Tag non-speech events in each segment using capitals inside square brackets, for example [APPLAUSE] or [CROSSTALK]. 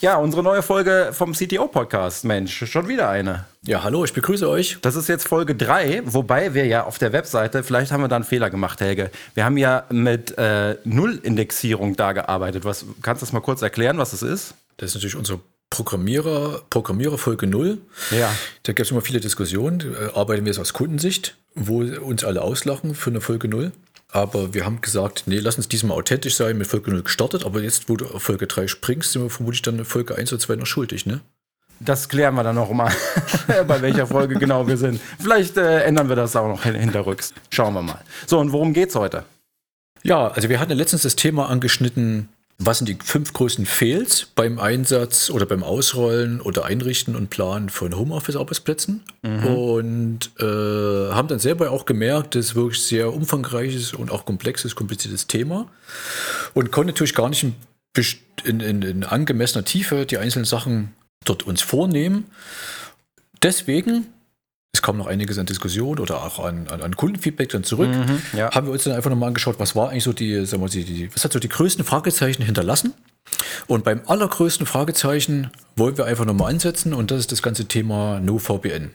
Ja, unsere neue Folge vom CTO-Podcast. Mensch, schon wieder eine. Ja, hallo, ich begrüße euch. Das ist jetzt Folge 3, wobei wir ja auf der Webseite, vielleicht haben wir da einen Fehler gemacht, Helge. Wir haben ja mit äh, Null-Indexierung da gearbeitet. Was, kannst du das mal kurz erklären, was das ist? Das ist natürlich unsere Programmierer, Programmierer Folge 0. Ja. Da gibt es immer viele Diskussionen. Äh, arbeiten wir es aus Kundensicht, wo uns alle auslachen für eine Folge 0. Aber wir haben gesagt, nee, lass uns diesmal authentisch sein, mit Folge 0 gestartet. Aber jetzt, wo du auf Folge 3 springst, sind wir vermutlich dann Folge 1 oder 2 noch schuldig, ne? Das klären wir dann noch mal, [LAUGHS] bei welcher Folge genau wir sind. Vielleicht äh, ändern wir das auch noch hinterrücks. Schauen wir mal. So, und worum geht's heute? Ja, also wir hatten ja letztens das Thema angeschnitten, was sind die fünf größten Fails beim Einsatz oder beim Ausrollen oder Einrichten und Planen von Homeoffice-Arbeitsplätzen? Mhm. Und äh, haben dann selber auch gemerkt, das ist wirklich sehr umfangreiches und auch komplexes, kompliziertes Thema. Und konnten natürlich gar nicht in, in, in, in angemessener Tiefe die einzelnen Sachen dort uns vornehmen. Deswegen es kam noch einiges an Diskussion oder auch an, an, an Kundenfeedback dann zurück. Mhm, ja. Haben wir uns dann einfach nochmal angeschaut, was war eigentlich so die, sagen wir, die, die, was hat so die größten Fragezeichen hinterlassen? Und beim allergrößten Fragezeichen wollen wir einfach nochmal ansetzen und das ist das ganze Thema NoVPN.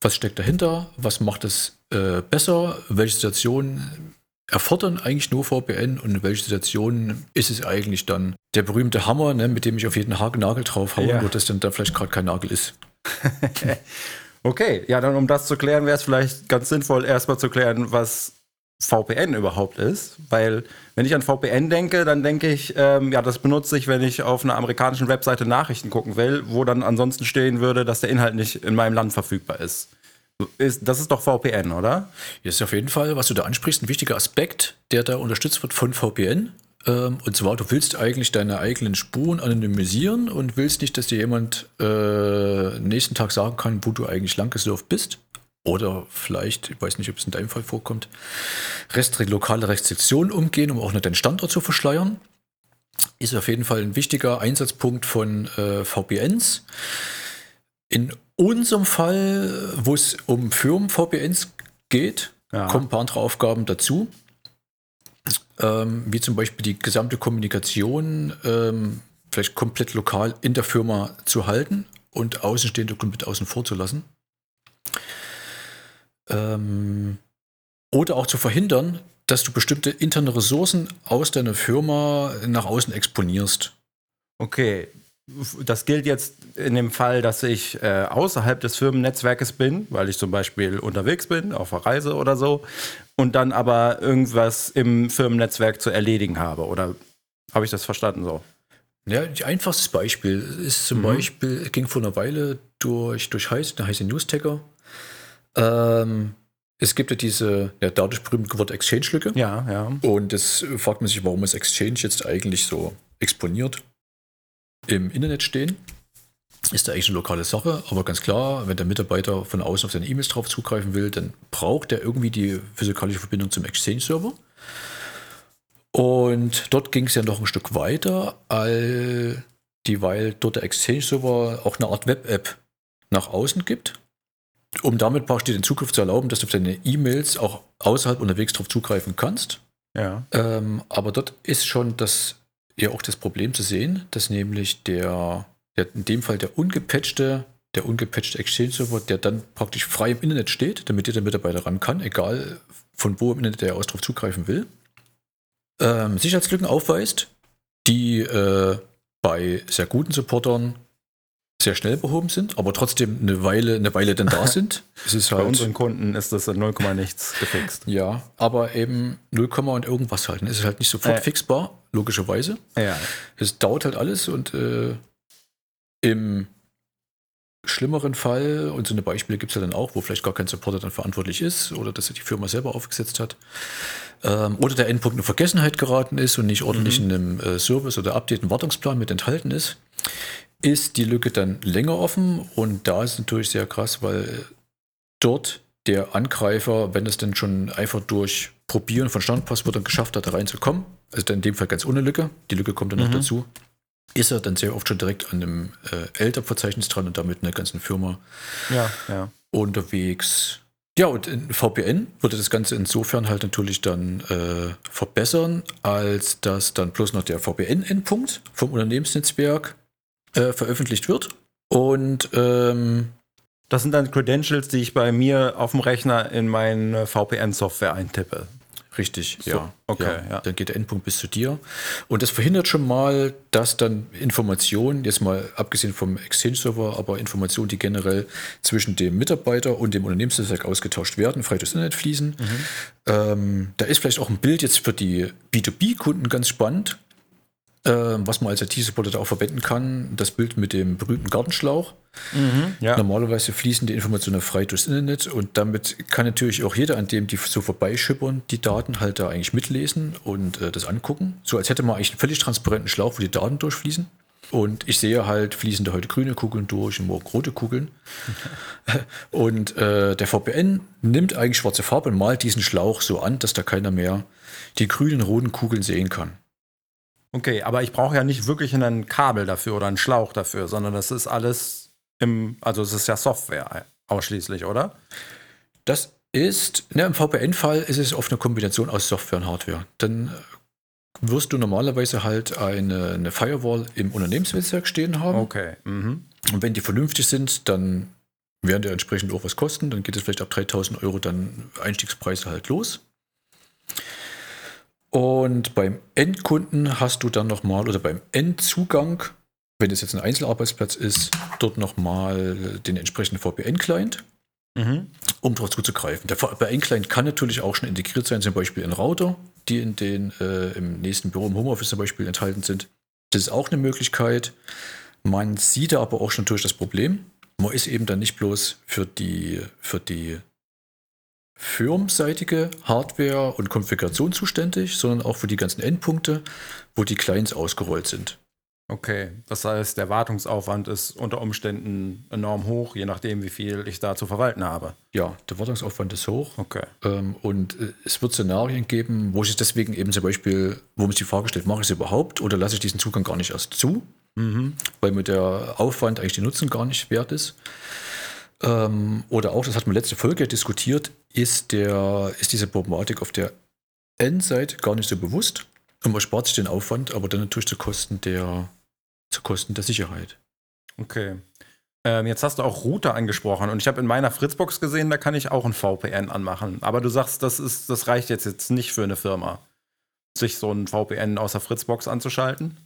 Was steckt dahinter? Was macht es äh, besser? Welche Situationen erfordern eigentlich NoVPN und in welchen Situationen ist es eigentlich dann der berühmte Hammer, ne, mit dem ich auf jeden Haken Nagel draufhaue, ja. wo das dann da vielleicht gerade kein Nagel ist? [LAUGHS] Okay, ja, dann um das zu klären, wäre es vielleicht ganz sinnvoll, erstmal zu klären, was VPN überhaupt ist. Weil, wenn ich an VPN denke, dann denke ich, ähm, ja, das benutze ich, wenn ich auf einer amerikanischen Webseite Nachrichten gucken will, wo dann ansonsten stehen würde, dass der Inhalt nicht in meinem Land verfügbar ist. ist das ist doch VPN, oder? Das ist auf jeden Fall, was du da ansprichst, ein wichtiger Aspekt, der da unterstützt wird von VPN. Ähm, und zwar, du willst eigentlich deine eigenen Spuren anonymisieren und willst nicht, dass dir jemand äh, nächsten Tag sagen kann, wo du eigentlich lang gesurft bist. Oder vielleicht, ich weiß nicht, ob es in deinem Fall vorkommt, Restri lokale Restriktionen umgehen, um auch nicht deinen Standort zu verschleiern. Ist auf jeden Fall ein wichtiger Einsatzpunkt von äh, VPNs. In unserem Fall, wo es um Firmen-VPNs geht, ja. kommen ein paar andere Aufgaben dazu ähm, wie zum Beispiel die gesamte Kommunikation ähm, vielleicht komplett lokal in der Firma zu halten und Außenstehende komplett außen vor zu lassen. Ähm, oder auch zu verhindern, dass du bestimmte interne Ressourcen aus deiner Firma nach außen exponierst. Okay, das gilt jetzt in dem Fall, dass ich äh, außerhalb des Firmennetzwerkes bin, weil ich zum Beispiel unterwegs bin, auf einer Reise oder so, und dann aber irgendwas im Firmennetzwerk zu erledigen habe. Oder habe ich das verstanden so? Ja, ein einfachstes Beispiel ist zum mhm. Beispiel, ging vor einer Weile durch, durch Heiß, der heiße News-Tagger. Ähm, es gibt ja diese ja, dadurch berühmt gewordene Exchange-Lücke. Ja, ja. Und es fragt man sich, warum ist Exchange jetzt eigentlich so exponiert im Internet stehen. Ist da eigentlich eine lokale Sache, aber ganz klar, wenn der Mitarbeiter von außen auf seine E-Mails drauf zugreifen will, dann braucht er irgendwie die physikalische Verbindung zum Exchange-Server. Und dort ging es ja noch ein Stück weiter, all die, weil dort der Exchange-Server auch eine Art Web-App nach außen gibt, um damit praktisch den Zugriff zu erlauben, dass du auf deine E-Mails auch außerhalb unterwegs drauf zugreifen kannst. Ja. Ähm, aber dort ist schon das ja auch das Problem zu sehen, dass nämlich der, der in dem Fall der ungepatchte, der ungepatchte Exchange-Server, der dann praktisch frei im Internet steht, damit jeder Mitarbeiter ran kann, egal von wo im Internet der aus drauf zugreifen will, ähm, Sicherheitslücken aufweist, die äh, bei sehr guten Supportern sehr schnell behoben sind, aber trotzdem eine Weile, eine Weile dann da [LAUGHS] sind. Es ist halt, Bei unseren Kunden ist das in 0, nichts gefixt. Ja, aber eben 0, und irgendwas halt. Es ist halt nicht sofort äh. fixbar, logischerweise. Ja. Es dauert halt alles und äh, im schlimmeren Fall, und so eine Beispiele gibt es ja dann auch, wo vielleicht gar kein Supporter dann verantwortlich ist oder dass er die Firma selber aufgesetzt hat. Ähm, oder der Endpunkt in Vergessenheit geraten ist und nicht ordentlich mhm. in einem äh, Service oder Update, einen Wartungsplan mit enthalten ist ist die Lücke dann länger offen und da ist es natürlich sehr krass, weil dort der Angreifer, wenn es denn schon einfach durch Probieren von Standpasswörtern geschafft hat, da reinzukommen, also dann in dem Fall ganz ohne Lücke, die Lücke kommt dann noch Mhm. dazu, ist er dann sehr oft schon direkt an einem äh, LDAP-Verzeichnis dran und damit einer ganzen Firma Ja, ja. unterwegs. Ja, und in VPN würde das Ganze insofern halt natürlich dann äh, verbessern, als dass dann bloß noch der VPN-Endpunkt vom Unternehmensnetzwerk äh, veröffentlicht wird. Und ähm, Das sind dann Credentials, die ich bei mir auf dem Rechner in meine VPN-Software eintippe. Richtig, So, ja. okay, ja. Dann geht der Endpunkt bis zu dir. Und das verhindert schon mal, dass dann Informationen, jetzt mal abgesehen vom Exchange-Server, aber Informationen, die generell zwischen dem Mitarbeiter und dem Unternehmensnetzwerk ausgetauscht werden, frei durchs Internet fließen. Ähm, da ist vielleicht auch ein Bild jetzt für die B2B-Kunden ganz spannend, was man als IT-Supporter da auch verwenden kann. Das Bild mit dem berühmten Gartenschlauch. Ja. Normalerweise fließen die Informationen frei durchs Internet und damit kann natürlich auch jeder, an dem die so vorbeischippern, die Daten halt da eigentlich mitlesen und äh, das angucken. So als hätte man eigentlich einen völlig transparenten Schlauch, wo die Daten durchfließen. Und ich sehe halt, fließen da heute grüne Kugeln durch und morgen rote Kugeln. [LAUGHS] und äh, der VPN nimmt eigentlich schwarze Farbe und malt diesen Schlauch so an, dass da keiner mehr die grünen, roten Kugeln sehen kann. Okay, aber ich brauche ja nicht wirklich ein Kabel dafür oder einen Schlauch dafür, sondern das ist alles im, also es ist ja Software ausschließlich, oder? Das ist, ne, im VPN-Fall ist es oft eine Kombination aus Software und Hardware. Dann äh, wirst du normalerweise halt eine, eine Firewall im Unternehmensnetzwerk stehen haben. Okay. Mhm. Und wenn die vernünftig sind, dann werden die entsprechend auch was kosten. Dann geht es vielleicht ab 3000 Euro dann Einstiegspreise halt los. Und beim Endkunden hast du dann nochmal, oder beim Endzugang, wenn es jetzt ein Einzelarbeitsplatz ist, dort nochmal den entsprechenden VPN-Client Mhm. um darauf zuzugreifen. Der VPN-Client kann natürlich auch schon integriert sein, zum Beispiel in Router, die in den äh, im nächsten Büro im Homeoffice zum Beispiel enthalten sind. Das ist auch eine Möglichkeit. Man sieht da aber auch schon durch das Problem. Man ist eben dann nicht bloß für die, für die firmenseitige Hardware und Konfiguration zuständig, sondern auch für die ganzen Endpunkte, wo die Clients ausgerollt sind. Okay, das heißt, der Wartungsaufwand ist unter Umständen enorm hoch, je nachdem, wie viel ich da zu verwalten habe. Ja, der Wartungsaufwand ist hoch. Okay. Ähm, und äh, es wird Szenarien geben, wo ich es deswegen eben zum Beispiel, wo man sich die Frage stellt, mache ich es überhaupt oder lasse ich diesen Zugang gar nicht erst zu, Mhm. weil mir der Aufwand eigentlich den Nutzen gar nicht wert ist. Ähm, oder auch, das hat man letzte Folge diskutiert, ist, der, ist diese Problematik auf der Endseite gar nicht so bewusst. Und man spart sich den Aufwand, aber dann natürlich zu Kosten der, zu Kosten der Sicherheit. Okay. Ähm, jetzt hast du auch Router angesprochen und ich habe in meiner Fritzbox gesehen, da kann ich auch ein VPN anmachen. Aber du sagst, das, ist, das reicht jetzt, jetzt nicht für eine Firma, sich so ein VPN aus der Fritzbox anzuschalten.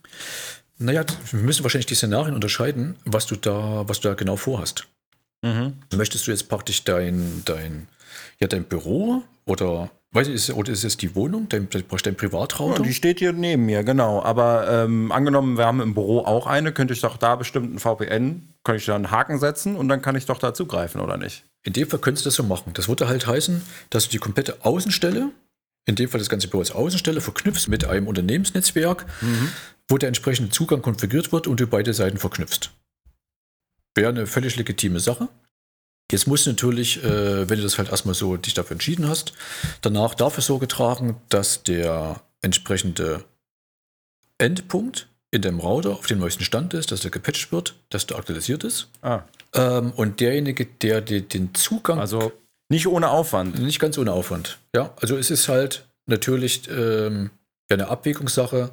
Naja, wir müssen wahrscheinlich die Szenarien unterscheiden, was du da, was du da genau vorhast. Mhm. Möchtest du jetzt praktisch dein, dein, ja, dein Büro oder, weiß ich, ist, oder ist es die Wohnung, dein, dein Ja, Privatrouter? die steht hier neben mir, genau. Aber ähm, angenommen, wir haben im Büro auch eine, könnte ich doch da bestimmt ein VPN, könnte ich da einen Haken setzen und dann kann ich doch da zugreifen, oder nicht? in dem Fall könntest du das so machen. Das würde halt heißen, dass du die komplette Außenstelle, in dem Fall das ganze Büro als Außenstelle, verknüpfst mit einem Unternehmensnetzwerk, wo der entsprechende Zugang konfiguriert wird und du beide Seiten verknüpfst. Wäre eine völlig legitime Sache. Jetzt musst du natürlich, äh, wenn du das halt erstmal so dich dafür entschieden hast, danach dafür Sorge tragen, dass der entsprechende Endpunkt in deinem Router auf dem neuesten Stand ist, dass der gepatcht wird, dass der aktualisiert ist. Ah, Ähm, und derjenige, der dir den Zugang also nicht ohne Aufwand. nicht ganz ohne Aufwand. Ja, also es ist halt natürlich ähm, ja, eine Abwägungssache.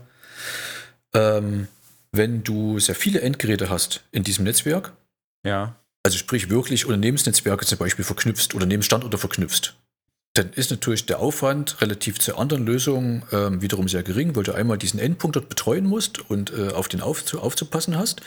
Ähm, wenn du sehr viele Endgeräte hast in diesem Netzwerk, Ja. also sprich wirklich Unternehmensnetzwerke zum Beispiel verknüpfst, Unternehmensstandorte verknüpfst, dann ist natürlich der Aufwand relativ zu anderen Lösungen ähm, wiederum sehr gering, weil du einmal diesen Endpunkt dort betreuen musst und äh, auf den auf, zu, aufzupassen hast,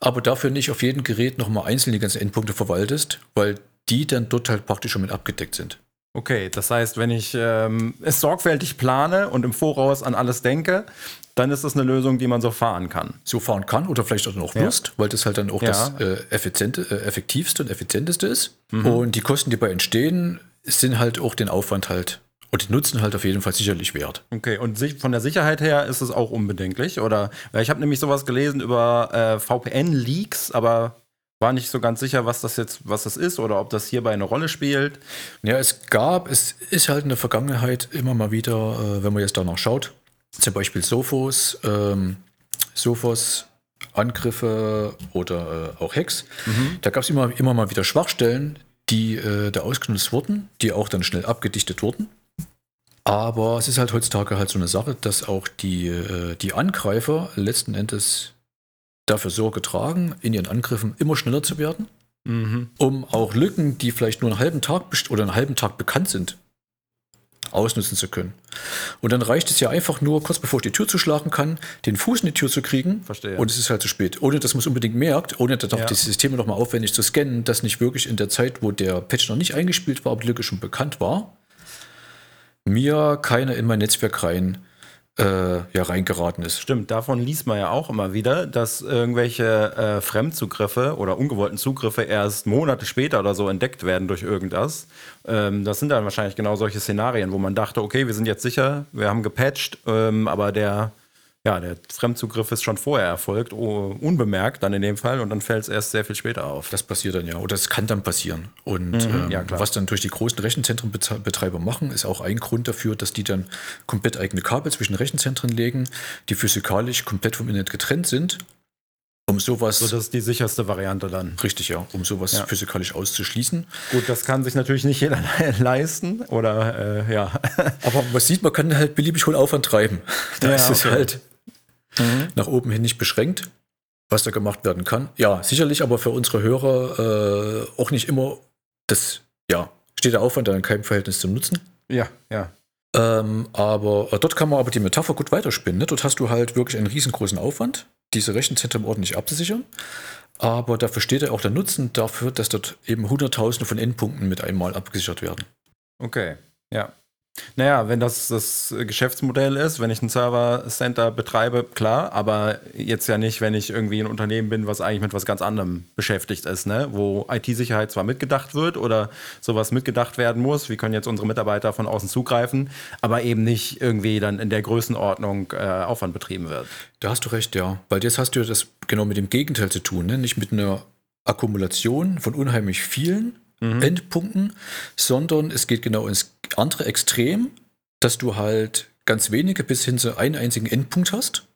aber dafür nicht auf jedem Gerät nochmal einzeln die ganzen Endpunkte verwaltest, weil die dann dort halt praktisch schon mit abgedeckt sind. Okay, das heißt, wenn ich ähm, es sorgfältig plane und im Voraus an alles denke, dann ist das eine Lösung, die man so fahren kann. so fahren kann oder vielleicht auch noch Ja. wirst, weil das halt dann auch Ja. das äh, effiziente, äh, effektivste und effizienteste ist. Und die Kosten, die dabei entstehen, sind halt auch den Aufwand halt Und die nutzen halt auf jeden Fall sicherlich wert. Okay, und sich, von der Sicherheit her ist es auch unbedenklich, oder? Weil ich habe nämlich sowas gelesen über äh, VPN-Leaks, aber war nicht so ganz sicher, was das jetzt, was das ist oder ob das hierbei eine Rolle spielt. Ja, es gab, es ist halt in der Vergangenheit immer mal wieder, äh, wenn man jetzt danach schaut, zum Beispiel Sophos, ähm, Sophos Angriffe oder äh, auch Hacks. Da gab es immer, immer mal wieder Schwachstellen, die äh, da ausgenutzt wurden, die auch dann schnell abgedichtet wurden. Aber es ist halt heutzutage halt so eine Sache, dass auch die, äh, die Angreifer letzten Endes dafür Sorge tragen, in ihren Angriffen immer schneller zu werden, um auch Lücken, die vielleicht nur einen halben Tag oder einen halben Tag bekannt sind, ausnutzen zu können. Und dann reicht es ja einfach nur, kurz bevor ich die Tür zuschlagen kann, den Fuß in die Tür zu kriegen. Verstehe. Und es ist halt zu spät. Ohne dass man es unbedingt merkt, ohne dann auch Ja. die Systeme nochmal aufwendig zu scannen, dass nicht wirklich in der Zeit, wo der Patch noch nicht eingespielt war, aber die Lücke schon bekannt war, mir keiner in mein Netzwerk rein, äh, ja, reingeraten ist. Stimmt, davon liest man ja auch immer wieder, dass irgendwelche äh, Fremdzugriffe oder ungewollten Zugriffe erst Monate später oder so entdeckt werden durch irgendwas. Ähm, das sind dann wahrscheinlich genau solche Szenarien, wo man dachte, okay, wir sind jetzt sicher, wir haben gepatcht, ähm, aber der, ja, der Fremdzugriff ist schon vorher erfolgt, oh, unbemerkt dann in dem Fall und dann fällt es erst sehr viel später auf. Das passiert dann ja, oder es kann dann passieren. Und ähm, Mhm. ja, klar. was dann durch die großen Rechenzentrenbetreiber machen, ist auch ein Grund dafür, dass die dann komplett eigene Kabel zwischen Rechenzentren legen, die physikalisch komplett vom Internet getrennt sind, um sowas, So, das ist die sicherste Variante dann. richtig ja, um sowas Ja. physikalisch auszuschließen. Gut, das kann sich natürlich nicht jeder [LAUGHS] leisten oder äh, ja. Aber man sieht, man kann halt beliebig hohen Aufwand treiben. Da Ja, ist es okay. Mhm. nach oben hin nicht beschränkt, was da gemacht werden kann. Ja, sicherlich, aber für unsere Hörer äh, auch nicht immer das, ja, steht der Aufwand dann in keinem Verhältnis zum Nutzen. Ja, ja. Ähm, aber äh, dort kann man aber die Metapher gut weiterspinnen. Ne? Dort hast du halt wirklich einen riesengroßen Aufwand, diese Rechenzentren ordentlich abzusichern. Aber dafür steht ja auch der Nutzen dafür, dass dort eben Hunderttausende von Endpunkten mit einmal abgesichert werden. Okay, ja. Naja, wenn das das Geschäftsmodell ist, wenn ich ein Server-Center betreibe, klar, aber jetzt ja nicht, wenn ich irgendwie ein Unternehmen bin, was eigentlich mit was ganz anderem beschäftigt ist, ne? wo IT-Sicherheit zwar mitgedacht wird oder sowas mitgedacht werden muss, wie können jetzt unsere Mitarbeiter von außen zugreifen, aber eben nicht irgendwie dann in der Größenordnung äh, Aufwand betrieben wird. Da hast du recht, ja. Weil jetzt hast du das genau mit dem Gegenteil zu tun, ne? nicht mit einer Akkumulation von unheimlich vielen Endpunkten, sondern es geht genau ins andere Extrem, dass du halt ganz wenige bis hin zu einen einzigen Endpunkt hast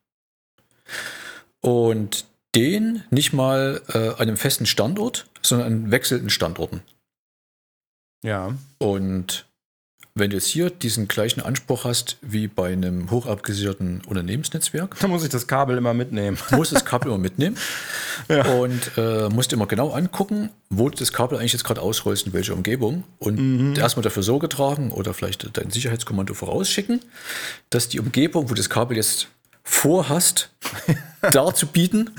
und den nicht mal äh, an einem festen Standort, sondern an wechselnden Standorten. Ja. Und wenn du jetzt hier diesen gleichen Anspruch hast wie bei einem hochabgesicherten Unternehmensnetzwerk, Da muss ich das Kabel immer mitnehmen. musst das Kabel immer mitnehmen [LAUGHS] und äh, musst immer genau angucken, wo du das Kabel eigentlich jetzt gerade ausrollst, in welcher Umgebung und erstmal dafür Sorge tragen oder vielleicht dein Sicherheitskommando vorausschicken, dass die Umgebung, wo du das Kabel jetzt vorhast, [LAUGHS] darzubieten,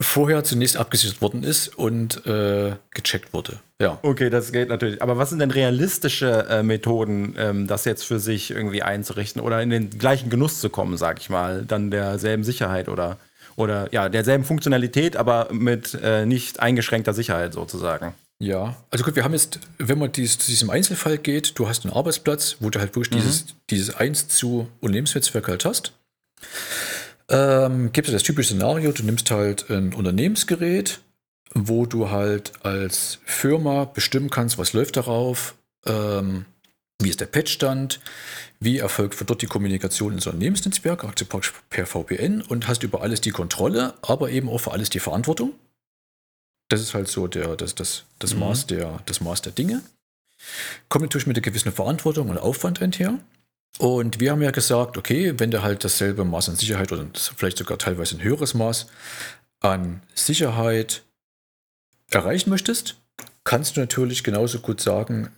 vorher zunächst abgesichert worden ist und äh, gecheckt wurde. Ja. Okay, das geht natürlich. Aber was sind denn realistische äh, Methoden, ähm, das jetzt für sich irgendwie einzurichten oder in den gleichen Genuss zu kommen, sag ich mal, dann derselben Sicherheit oder, oder ja, derselben Funktionalität, aber mit äh, nicht eingeschränkter Sicherheit sozusagen? Ja, also gut, wir haben jetzt, wenn man dies, zu diesem Einzelfall geht, du hast einen Arbeitsplatz, wo du halt wirklich dieses, dieses 1 zu Unternehmensnetzwerk halt hast. Ähm, gibt es das typische Szenario, du nimmst halt ein Unternehmensgerät, wo du halt als Firma bestimmen kannst, was läuft darauf, ähm, wie ist der Patchstand, wie erfolgt für dort die Kommunikation ins Unternehmensnetzwerk, also praktisch per VPN und hast über alles die Kontrolle, aber eben auch für alles die Verantwortung. Das ist halt so der, das, das, das, Maß, der, das Maß der Dinge. Kommt natürlich mit einer gewissen Verantwortung und Aufwand einher. Und wir haben ja gesagt, okay, wenn du halt dasselbe Maß an Sicherheit oder vielleicht sogar teilweise ein höheres Maß an Sicherheit erreichen möchtest, kannst du natürlich genauso gut sagen,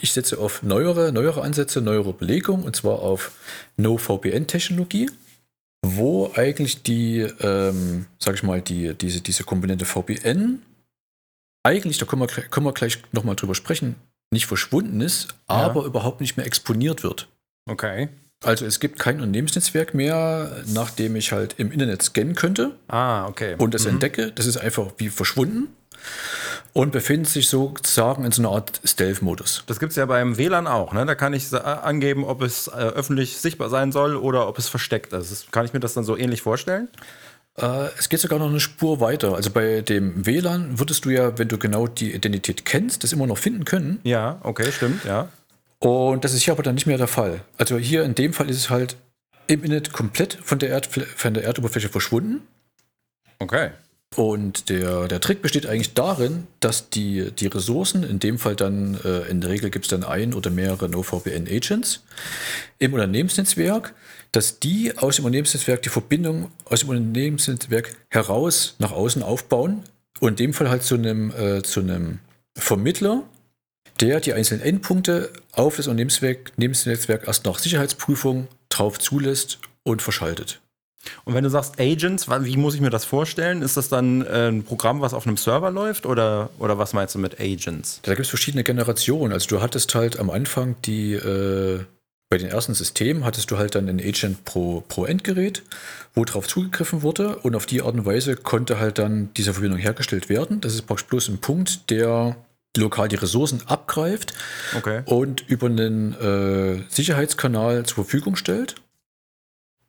ich setze auf neuere, neuere Ansätze, neuere Belegung, und zwar auf No-VPN-Technologie, wo eigentlich die, ähm, sag ich mal, die, diese, diese Komponente VPN eigentlich, da können wir, können wir gleich nochmal drüber sprechen, nicht verschwunden ist, aber überhaupt nicht mehr exponiert wird. Okay. Also es gibt kein Unternehmensnetzwerk mehr, nach dem ich halt im Internet scannen könnte Ah, okay. und das entdecke. Das ist einfach wie verschwunden. und befindet sich sozusagen in so einer Art Stealth-Modus. Das gibt es ja beim WLAN auch. Ne? Da kann ich sa- angeben, ob es äh, öffentlich sichtbar sein soll oder ob es versteckt ist. Kann ich mir das dann so ähnlich vorstellen? Äh, es geht sogar noch eine Spur weiter. Also bei dem WLAN würdest du ja, wenn du genau die Identität kennst, das immer noch finden können. Ja, okay, stimmt, ja. Und das ist hier aber dann nicht mehr der Fall. Also hier in dem Fall ist es halt im Internet komplett von der, Erdfl von der Erdoberfläche verschwunden. Okay. Und der, der Trick besteht eigentlich darin, dass die, die Ressourcen, in dem Fall dann, äh, in der Regel gibt es dann ein oder mehrere NoVPN-Agents im Unternehmensnetzwerk, dass die aus dem Unternehmensnetzwerk die Verbindung aus dem Unternehmensnetzwerk heraus nach außen aufbauen und in dem Fall halt zu einem, äh, zu einem Vermittler, der die einzelnen Endpunkte auf das Unternehmensnetzwerk erst nach Sicherheitsprüfung drauf zulässt und verschaltet. Und wenn du sagst Agents, wie muss ich mir das vorstellen? Ist das dann äh, ein Programm, was auf einem Server läuft oder, oder was meinst du mit Agents? Da gibt es verschiedene Generationen. Also du hattest halt am Anfang die, äh, bei den ersten Systemen hattest du halt dann einen Agent pro, pro Endgerät, wo drauf zugegriffen wurde und auf die Art und Weise konnte halt dann diese Verbindung hergestellt werden. Das ist praktisch bloß ein Punkt, der lokal die Ressourcen abgreift Okay. und über einen äh, Sicherheitskanal zur Verfügung stellt.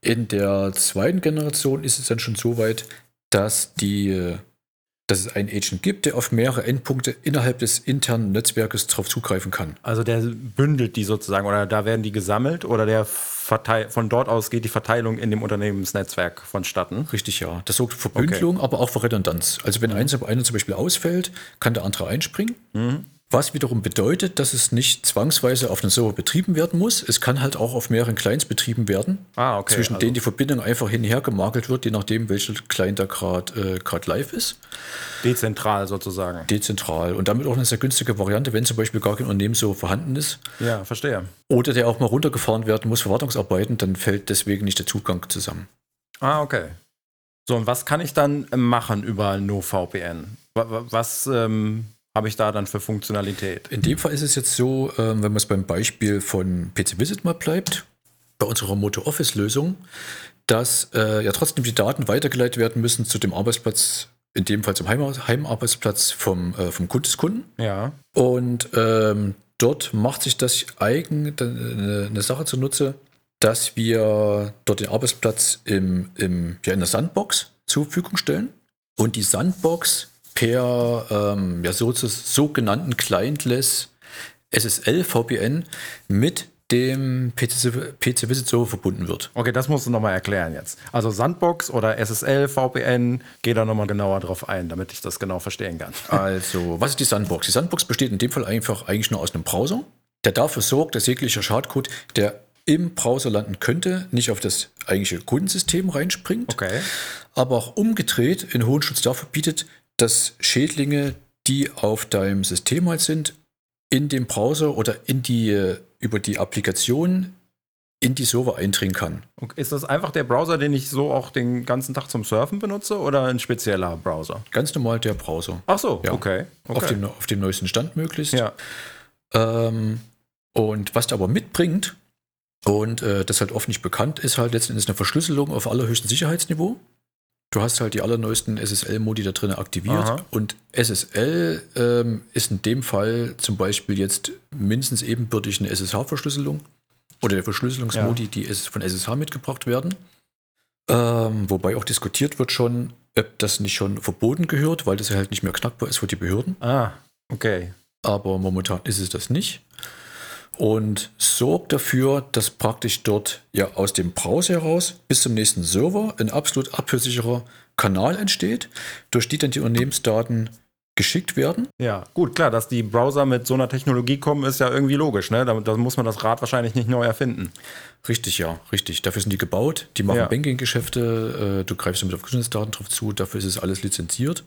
In der zweiten Generation ist es dann schon so weit, dass, die, äh, dass es einen Agent gibt, der auf mehrere Endpunkte innerhalb des internen Netzwerkes darauf zugreifen kann. Also der bündelt die sozusagen oder da werden die gesammelt oder der verteil von dort aus geht die Verteilung in dem Unternehmensnetzwerk vonstatten. Richtig, ja. Das sorgt für Bündelung, aber auch für Redundanz. Also wenn eins, einer zum Beispiel ausfällt, kann der andere einspringen. Was wiederum bedeutet, dass es nicht zwangsweise auf einem Server betrieben werden muss. Es kann halt auch auf mehreren Clients betrieben werden. Ah, okay, Zwischen also- denen die Verbindung einfach hin und her gemakelt wird, je nachdem, welcher Client da gerade äh, grad live ist. Dezentral sozusagen. Dezentral. Und damit auch eine sehr günstige Variante, wenn zum Beispiel gar kein Unternehmen so vorhanden ist. Ja, verstehe. Oder der auch mal runtergefahren werden muss für Wartungsarbeiten, dann fällt deswegen nicht der Zugang zusammen. Ah, okay. So, und was kann ich dann äh, machen über NoVPN? Wa- wa- Was ähm, habe ich da dann für Funktionalität? In dem Fall ist es jetzt so, ähm, wenn man es beim Beispiel von PC Visit mal bleibt, bei unserer Moto Office Lösung, dass äh, ja trotzdem die Daten weitergeleitet werden müssen zu dem Arbeitsplatz, in dem Fall zum Heim Heimarbeitsplatz vom, äh, vom Kunden des Kunden. Ja. Und ähm, dort macht sich das eigen eine, eine Sache zunutze, dass wir dort den Arbeitsplatz im, im, ja, in der Sandbox zur Verfügung stellen und die Sandbox per ähm, ja, so, sogenannten Clientless SSL VPN mit dem PC, PC verbunden wird. Okay, das musst du nochmal erklären jetzt. Also Sandbox oder SSL, VPN, geh da nochmal genauer drauf ein, damit ich das genau verstehen kann. [LAUGHS] Also, was ist die Sandbox? Die Sandbox besteht in dem Fall einfach eigentlich nur aus einem Browser, der dafür sorgt, dass jeglicher Schadcode, der im Browser landen könnte, nicht auf das eigentliche Kundensystem reinspringt, Okay. aber auch umgedreht in hohen Schutz dafür bietet, dass Schädlinge, die auf deinem System halt sind, in dem Browser oder in die, äh, über die Applikation in die Server eindringen kann. okay. Ist das einfach der Browser, den ich so auch den ganzen Tag zum Surfen benutze oder ein spezieller Browser? Ganz normal der Browser. Ach so, Ja. okay. okay. Auf, dem, auf dem neuesten Stand möglichst. ja. Ähm, und was der aber mitbringt, und äh, das halt oft nicht bekannt, ist halt letzten Endes eine Verschlüsselung auf allerhöchstem Sicherheitsniveau. Du hast halt die allerneuesten SSL-Modi da drin aktiviert. Aha. Und SSL ähm, ist in dem Fall zum Beispiel jetzt mindestens ebenbürtig eine SSH-Verschlüsselung oder der Verschlüsselungsmodi, die es- von SSH mitgebracht werden. Ähm, wobei auch diskutiert wird schon, ob das nicht schon verboten gehört, weil das ja halt nicht mehr knackbar ist für die Behörden Ah, okay. aber momentan ist es das nicht. Und sorgt dafür, dass praktisch dort ja aus dem Browser heraus bis zum nächsten Server ein absolut abhörsicherer Kanal entsteht, durch die dann die Unternehmensdaten geschickt werden. Ja, gut, klar, dass die Browser mit so einer Technologie kommen, ist ja irgendwie logisch, ne? Da, da muss man das Rad wahrscheinlich nicht neu erfinden. Richtig, ja, richtig. Dafür sind die gebaut, die machen Ja. Banking-Geschäfte, äh, du greifst mit auf Gesundheitsdaten drauf zu, dafür ist es alles lizenziert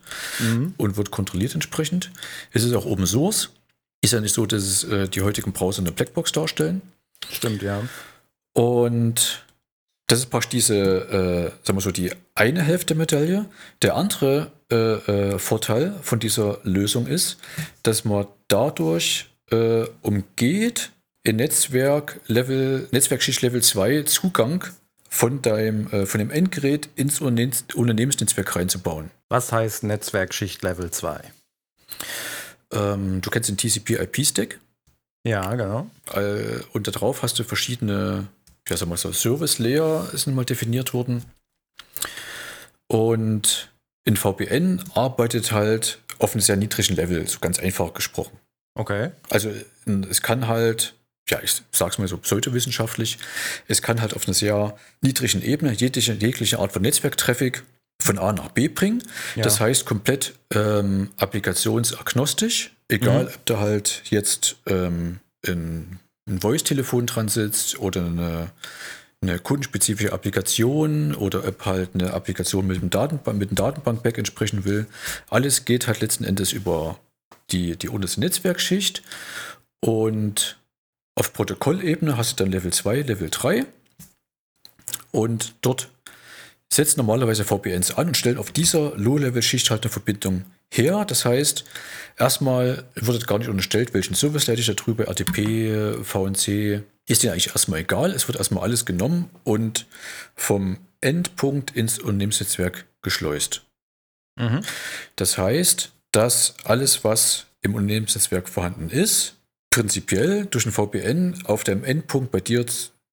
und wird kontrolliert entsprechend. Es ist auch Open Source. Ist ja nicht so, dass es, äh, die heutigen Browser eine Blackbox darstellen. Stimmt, ja. Und das ist praktisch diese, äh, sagen wir so, die eine Hälfte der Medaille. Der andere äh, äh, Vorteil von dieser Lösung ist, dass man dadurch äh, umgeht, in Netzwerk Level, Netzwerkschicht Level 2 Zugang von deinem, äh, von dem Endgerät ins Unternehmens Unternehmensnetzwerk reinzubauen. Was heißt Netzwerkschicht Level 2? Ähm, du kennst den TCP-IP-Stack. Ja, genau. Äh, und darauf hast du verschiedene, wie heißt mal so, Service-Layer ist mal definiert worden. Und in VPN arbeitet halt auf einem sehr niedrigen Level, so ganz einfach gesprochen. Okay. Also es kann halt, ja, ich sag's mal so pseudowissenschaftlich, es kann halt auf einer sehr niedrigen Ebene jegliche, jegliche Art von Netzwerktraffic von A nach B bringen. Ja. Das heißt komplett ähm, applikationsagnostisch, egal Mhm. ob da halt jetzt ähm, ein, ein Voice-Telefon dran sitzt oder eine, eine kundenspezifische Applikation oder ob halt eine Applikation mit dem Datenbank, mit dem Datenbank-Back entsprechen will. Alles geht halt letzten Endes über die, die unterste Netzwerkschicht und auf Protokollebene hast du dann Level 2, Level 3 und dort setzt normalerweise VPNs an und stellen auf dieser Low-Level-Schicht halt eine Verbindung her. Das heißt, erstmal wird gar nicht unterstellt, welchen Service leite ich da drüber, RTP, VNC, ist dir eigentlich erstmal egal. Es wird erstmal alles genommen und vom Endpunkt ins Unternehmensnetzwerk geschleust. Mhm. Das heißt, dass alles, was im Unternehmensnetzwerk vorhanden ist, prinzipiell durch ein VPN auf dem Endpunkt bei dir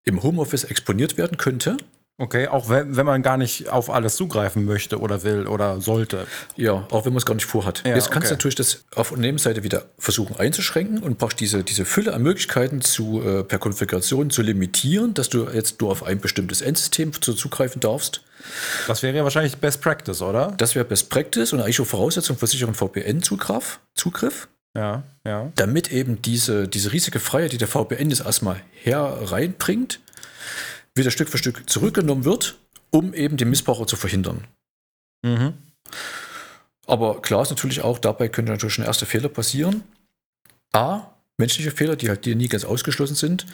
im Homeoffice exponiert werden könnte. Okay, auch wenn, wenn man gar nicht auf alles zugreifen möchte oder will oder sollte. Ja, auch wenn man es gar nicht vorhat. Ja, Jetzt kannst du okay. natürlich das auf Unternehmensseite wieder versuchen einzuschränken und praktisch diese, diese Fülle an Möglichkeiten zu, äh, per Konfiguration zu limitieren, dass du jetzt nur auf ein bestimmtes Endsystem zu, zugreifen darfst. Das wäre ja wahrscheinlich Best Practice, oder? Das wäre Best Practice und eigentlich auch Voraussetzung für sicheren VPN-Zugriff, Zugriff, Ja, ja. damit eben diese, diese riesige Freiheit, die der VPN jetzt erstmal hereinbringt, wieder Stück für Stück zurückgenommen wird, um eben den Missbrauch zu verhindern. Mhm. Aber klar ist natürlich auch, dabei können natürlich schon erste Fehler passieren. A, menschliche Fehler, die halt die nie ganz ausgeschlossen sind.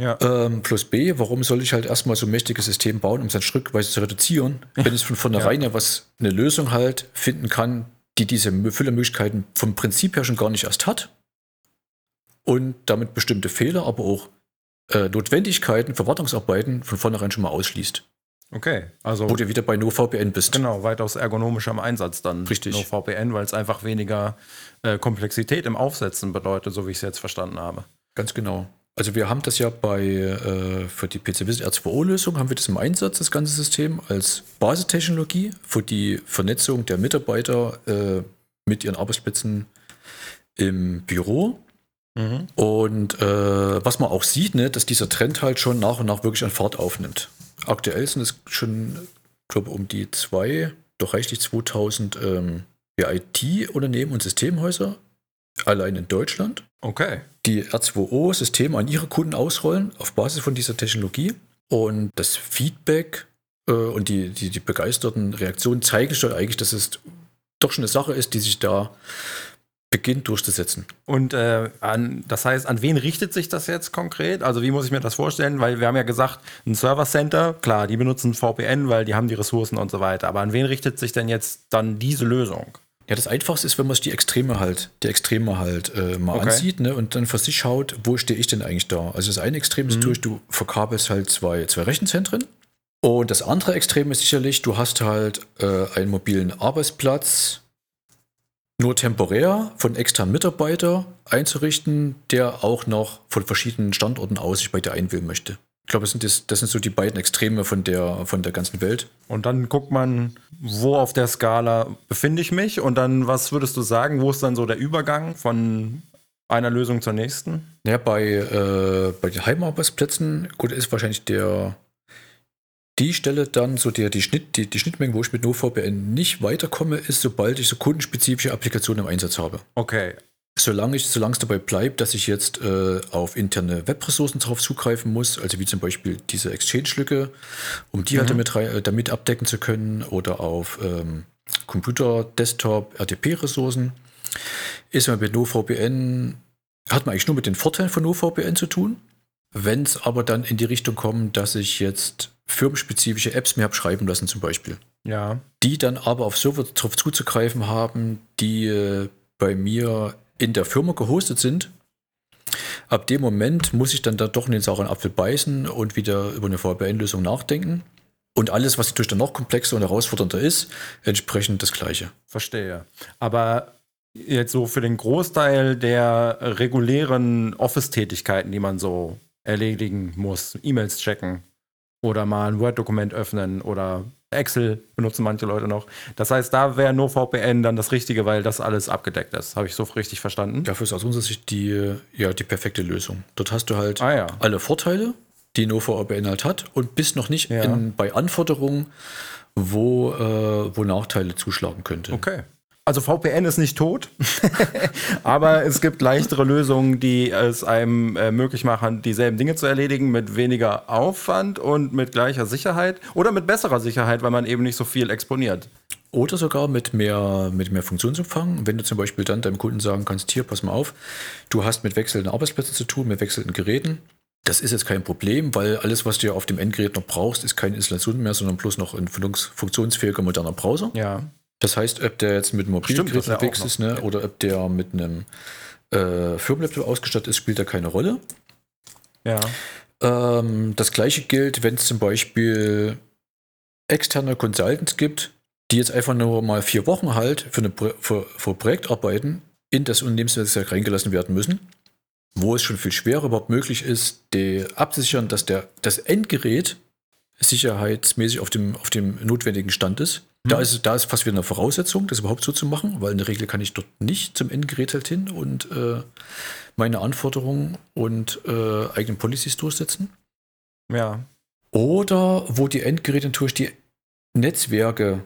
Ja. Ähm, plus B, warum soll ich halt erstmal so ein mächtiges System bauen, um es dann schrittweise zu reduzieren, wenn es von vornherein ja. was, eine Lösung halt finden kann, die diese Füllermöglichkeiten vom Prinzip her schon gar nicht erst hat. Und damit bestimmte Fehler, aber auch äh, Notwendigkeiten, Verwartungsarbeiten von vornherein schon mal ausschließt. Okay, also Wo du wieder bei NoVPN bist. genau, weitaus ergonomischer im Einsatz dann. Richtig. No VPN, weil es einfach weniger äh, Komplexität im Aufsetzen bedeutet, so wie ich es jetzt verstanden habe. Ganz genau. Also wir haben das ja bei äh, für die PC Visit R2O-Lösung haben wir das im Einsatz, das ganze System, als Basistechnologie für die Vernetzung der Mitarbeiter äh, mit ihren Arbeitsplätzen im Büro. Mhm. Und äh, was man auch sieht, ne, dass dieser Trend halt schon nach und nach wirklich an Fahrt aufnimmt. Aktuell sind es schon, glaube um die zwei, doch reichlich 2000 ähm, ja, IT-Unternehmen und Systemhäuser allein in Deutschland Okay. die R2O-Systeme an ihre Kunden ausrollen auf Basis von dieser Technologie. Und das Feedback äh, und die, die, die begeisterten Reaktionen zeigen schon eigentlich, dass es doch schon eine Sache ist, die sich da beginnt durchzusetzen. Und äh, an, das heißt, an wen richtet sich das jetzt konkret? Also wie muss ich mir das vorstellen? Weil wir haben ja gesagt, ein Server Center, klar, die benutzen VPN, weil die haben die Ressourcen und so weiter. Aber an wen richtet sich denn jetzt dann diese Lösung? Ja, das Einfachste ist, wenn man sich die Extreme halt, die Extreme halt äh, mal Okay. ansieht ne, und dann für sich schaut, wo stehe ich denn eigentlich da? Also das eine Extrem ist Mhm. durch, du verkabelst halt zwei, zwei Rechenzentren. Und das andere Extrem ist sicherlich, du hast halt äh, einen mobilen Arbeitsplatz, nur temporär von externen Mitarbeiter einzurichten, der auch noch von verschiedenen Standorten aus sich bei dir einwählen möchte. Ich glaube, das sind, das, das sind so die beiden Extreme von der, von der ganzen Welt. Und dann guckt man, wo auf der Skala befinde ich mich und dann, was würdest du sagen, wo ist dann so der Übergang von einer Lösung zur nächsten? Ja, bei, äh, bei den Heimarbeitsplätzen, gut, ist wahrscheinlich der die Stelle dann, so der, die, Schnitt, die, die Schnittmenge, wo ich mit NoVPN nicht weiterkomme, ist, sobald ich so kundenspezifische Applikationen im Einsatz habe. Okay. Solange ich, solange es dabei bleibt, dass ich jetzt äh, auf interne Webressourcen darauf zugreifen muss, also wie zum Beispiel diese Exchange-Lücke, um die halt Mhm. damit, rei- äh, damit abdecken zu können, oder auf ähm, Computer, Desktop, RTP-Ressourcen, ist man mit NoVPN, hat man eigentlich nur mit den Vorteilen von NoVPN zu tun. Wenn es aber dann in die Richtung kommt, dass ich jetzt firmenspezifische Apps mir habe schreiben lassen, zum Beispiel, Ja. die dann aber auf Server darauf zuzugreifen haben, die äh, bei mir in der Firma gehostet sind. Ab dem Moment muss ich dann da doch in den sauren Apfel beißen und wieder über eine VPN-Lösung nachdenken. Und alles, was natürlich dann noch komplexer und herausfordernder ist, entsprechend das Gleiche. Verstehe. Aber jetzt so für den Großteil der regulären Office-Tätigkeiten, die man so erledigen muss, E-Mails checken oder mal ein Word-Dokument öffnen oder Excel benutzen manche Leute noch. Das heißt, da wäre nur VPN dann das Richtige, weil das alles abgedeckt ist. Habe ich so richtig verstanden? Dafür ist aus unserer Sicht die, ja, die perfekte Lösung. Dort hast du halt Ah, ja. alle Vorteile, die ein VPN halt hat und bist noch nicht Ja. in, bei Anforderungen, wo, äh, wo Nachteile zuschlagen könnte. Okay. Also VPN ist nicht tot, [LAUGHS] aber es gibt leichtere Lösungen, die es einem äh, möglich machen, dieselben Dinge zu erledigen mit weniger Aufwand und mit gleicher Sicherheit oder mit besserer Sicherheit, weil man eben nicht so viel exponiert. Oder sogar mit mehr, mit mehr Funktionsumfang. Wenn du zum Beispiel dann deinem Kunden sagen kannst, hier, pass mal auf, du hast mit wechselnden Arbeitsplätzen zu tun, mit wechselnden Geräten. Das ist jetzt kein Problem, weil alles, was du ja auf dem Endgerät noch brauchst, ist keine Installation mehr, sondern bloß noch ein funktionsfähiger moderner Browser. Ja. Das heißt, ob der jetzt mit einem Mobilgerät unterwegs ist, ne, oder ob der mit einem äh, Firmenlaptop ausgestattet ist, spielt da keine Rolle. Ja. Ähm, das gleiche gilt, wenn es zum Beispiel externe Consultants gibt, die jetzt einfach nur mal vier Wochen halt für, eine, für, für Projektarbeiten in das Unternehmensnetzwerk reingelassen werden müssen, wo es schon viel schwerer überhaupt möglich ist, die abzusichern, dass der, das Endgerät sicherheitsmäßig auf dem, auf dem notwendigen Stand ist. Da, ist. da ist fast wieder eine Voraussetzung, das überhaupt so zu machen, weil in der Regel kann ich dort nicht zum Endgerät halt hin und äh, meine Anforderungen und äh, eigenen Policies durchsetzen. Ja. Oder wo die Endgeräte durch die Netzwerke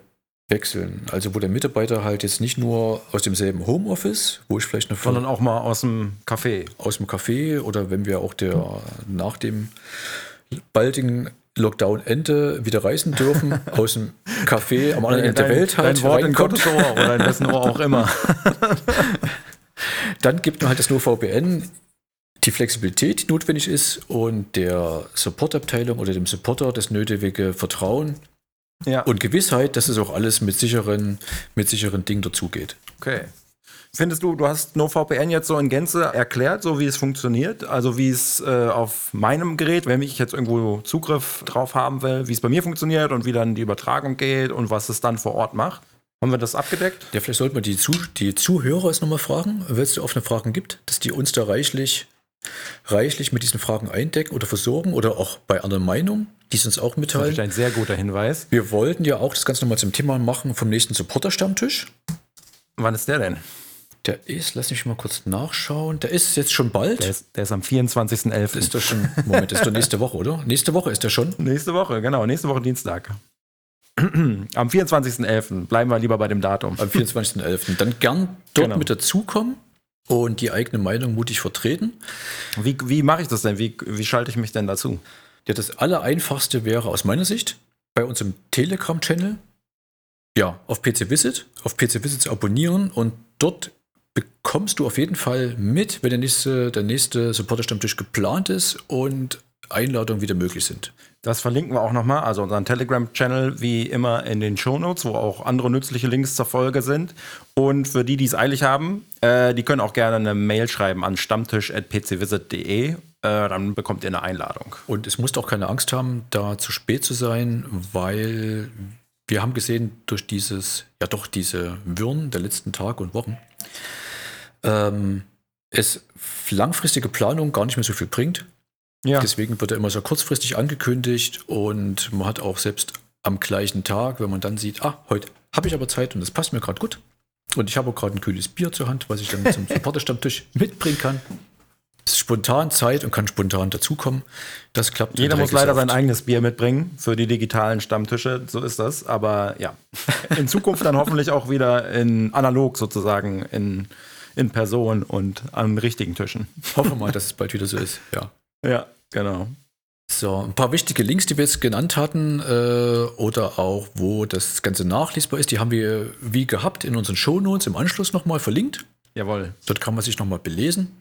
wechseln. Also wo der Mitarbeiter halt jetzt nicht nur aus demselben Homeoffice, wo ich vielleicht noch Sondern auch mal aus dem Café. aus dem Café oder wenn wir auch der nach dem baldigen Lockdown-Ende wieder reisen dürfen, [LAUGHS] aus dem Café am anderen Ende der Welt halt Dein Wort in Gottes Ohr oder in wessen Ohr auch immer. [LAUGHS] dann gibt man halt das NoVPN die Flexibilität, die notwendig ist und der Supportabteilung oder dem Supporter das nötige Vertrauen Ja. und Gewissheit, dass es auch alles mit sicheren, mit sicheren Dingen dazugeht. Okay. Findest du, du hast NoVPN jetzt so in Gänze erklärt, so wie es funktioniert? Also wie es äh, auf meinem Gerät, wenn ich jetzt irgendwo Zugriff drauf haben will, wie es bei mir funktioniert und wie dann die Übertragung geht und was es dann vor Ort macht? Haben wir das abgedeckt? Ja, vielleicht sollten wir die, Zu die Zuhörer jetzt nochmal fragen, wenn es offene Fragen gibt, dass die uns da reichlich, reichlich mit diesen Fragen eindecken oder versorgen oder auch bei anderen Meinungen, die sie uns auch Das ist mitteilen. ein sehr guter Hinweis. Wir wollten ja auch das Ganze nochmal zum Thema machen vom nächsten Supporter-Stammtisch. Wann ist der denn? Der ist, lass mich mal kurz nachschauen, der ist jetzt schon bald. Der ist, der ist am 24.11. ist doch schon, Moment, ist doch nächste Woche, oder? Nächste Woche ist der schon. Nächste Woche, genau, nächste Woche Dienstag. [CLEARS THROAT] Am 24.11. bleiben wir lieber bei dem Datum. Am 24.11. Dann gern dort Genau. mit dazukommen und die eigene Meinung mutig vertreten. Wie, wie mache ich das denn? Wie, wie schalte ich mich denn dazu? Ja, das Allereinfachste wäre aus meiner Sicht bei unserem Telegram-Channel, ja, auf PC Visit, auf PC Visit zu abonnieren und dort bekommst du auf jeden Fall mit, wenn der nächste, der nächste Supporter-Stammtisch geplant ist und Einladungen wieder möglich sind. Das verlinken wir auch nochmal, also unseren Telegram-Channel wie immer in den Shownotes, wo auch andere nützliche Links zur Folge sind. Und für die, die es eilig haben, äh, die können auch gerne eine Mail schreiben an stammtisch.pcvisit.de. Äh, dann bekommt ihr eine Einladung. Und es musst auch keine Angst haben, da zu spät zu sein, weil wir haben gesehen, durch dieses, ja doch, diese Wirren der letzten Tage und Wochen, ähm, es langfristige Planung gar nicht mehr so viel bringt. Ja, Deswegen wird er immer so kurzfristig angekündigt und man hat auch selbst am gleichen Tag, wenn man dann sieht, ah, heute habe ich aber Zeit und das passt mir gerade gut. Und ich habe auch gerade ein kühles Bier zur Hand, was ich dann zum Supporterstammtisch [LAUGHS] mitbringen kann. Es ist spontan Zeit und kann spontan dazukommen. Das klappt. jeder der muss leider sehr sein oft. eigenes Bier mitbringen für die digitalen Stammtische. So ist das. Aber ja, [LAUGHS] in Zukunft dann hoffentlich auch wieder in analog sozusagen, in, in Person und an richtigen Tischen. Hoffen wir mal, dass es bald wieder so ist. Ja. [LAUGHS] Ja, genau. So, ein paar wichtige Links, die wir jetzt genannt hatten, äh, oder auch, wo das Ganze nachlesbar ist, die haben wir wie gehabt in unseren Shownotes im Anschluss nochmal verlinkt. Jawohl. Dort kann man sich nochmal belesen.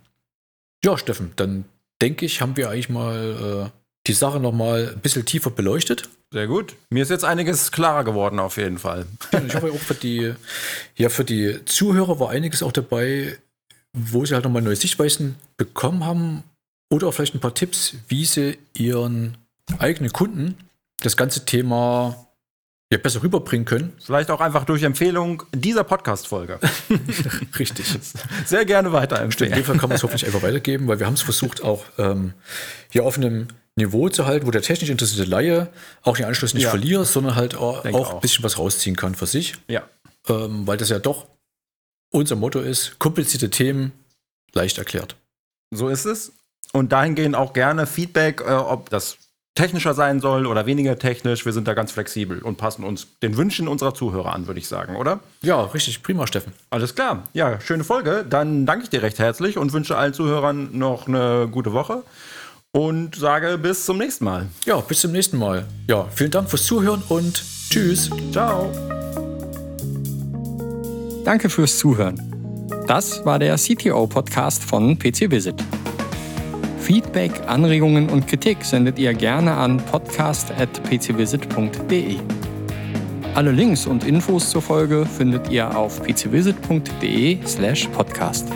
Ja, Steffen, dann denke ich, haben wir eigentlich mal äh, die Sache nochmal ein bisschen tiefer beleuchtet. Sehr gut. Mir ist jetzt einiges klarer geworden auf jeden Fall. Ich hoffe auch für die, ja, für die Zuhörer war einiges auch dabei, wo sie halt nochmal neue Sichtweisen bekommen haben oder auch vielleicht ein paar Tipps, wie sie ihren eigenen Kunden das ganze Thema ja, besser rüberbringen können. Vielleicht auch einfach durch Empfehlung dieser Podcast-Folge. [LAUGHS] Richtig. Sehr gerne In dem weiterempfehlen. Fall kann man es hoffentlich einfach weitergeben, weil wir haben es versucht, auch ähm, hier auf einem Niveau zu halten, wo der technisch interessierte Laie auch den Anschluss nicht Ja. verliert, sondern halt auch, auch. ein bisschen was rausziehen kann für sich. Ja. Ähm, weil das ja doch unser Motto ist, komplizierte Themen leicht erklärt. So ist es. Und dahingehend auch gerne Feedback, äh, ob das technischer sein soll oder weniger technisch. Wir sind da ganz flexibel und passen uns den Wünschen unserer Zuhörer an, würde ich sagen, oder? Ja, richtig, prima, Steffen. Alles klar. Ja, schöne Folge. Dann danke ich dir recht herzlich und wünsche allen Zuhörern noch eine gute Woche und sage bis zum nächsten Mal. Ja, bis zum nächsten Mal. Ja, vielen Dank fürs Zuhören und tschüss. Ciao. Danke fürs Zuhören. Das war der CTO-Podcast von PC Visit. Feedback, Anregungen und Kritik sendet ihr gerne an podcast.pcvisit.de. Alle Links und Infos zur Folge findet ihr auf pcvisit.de slash podcast.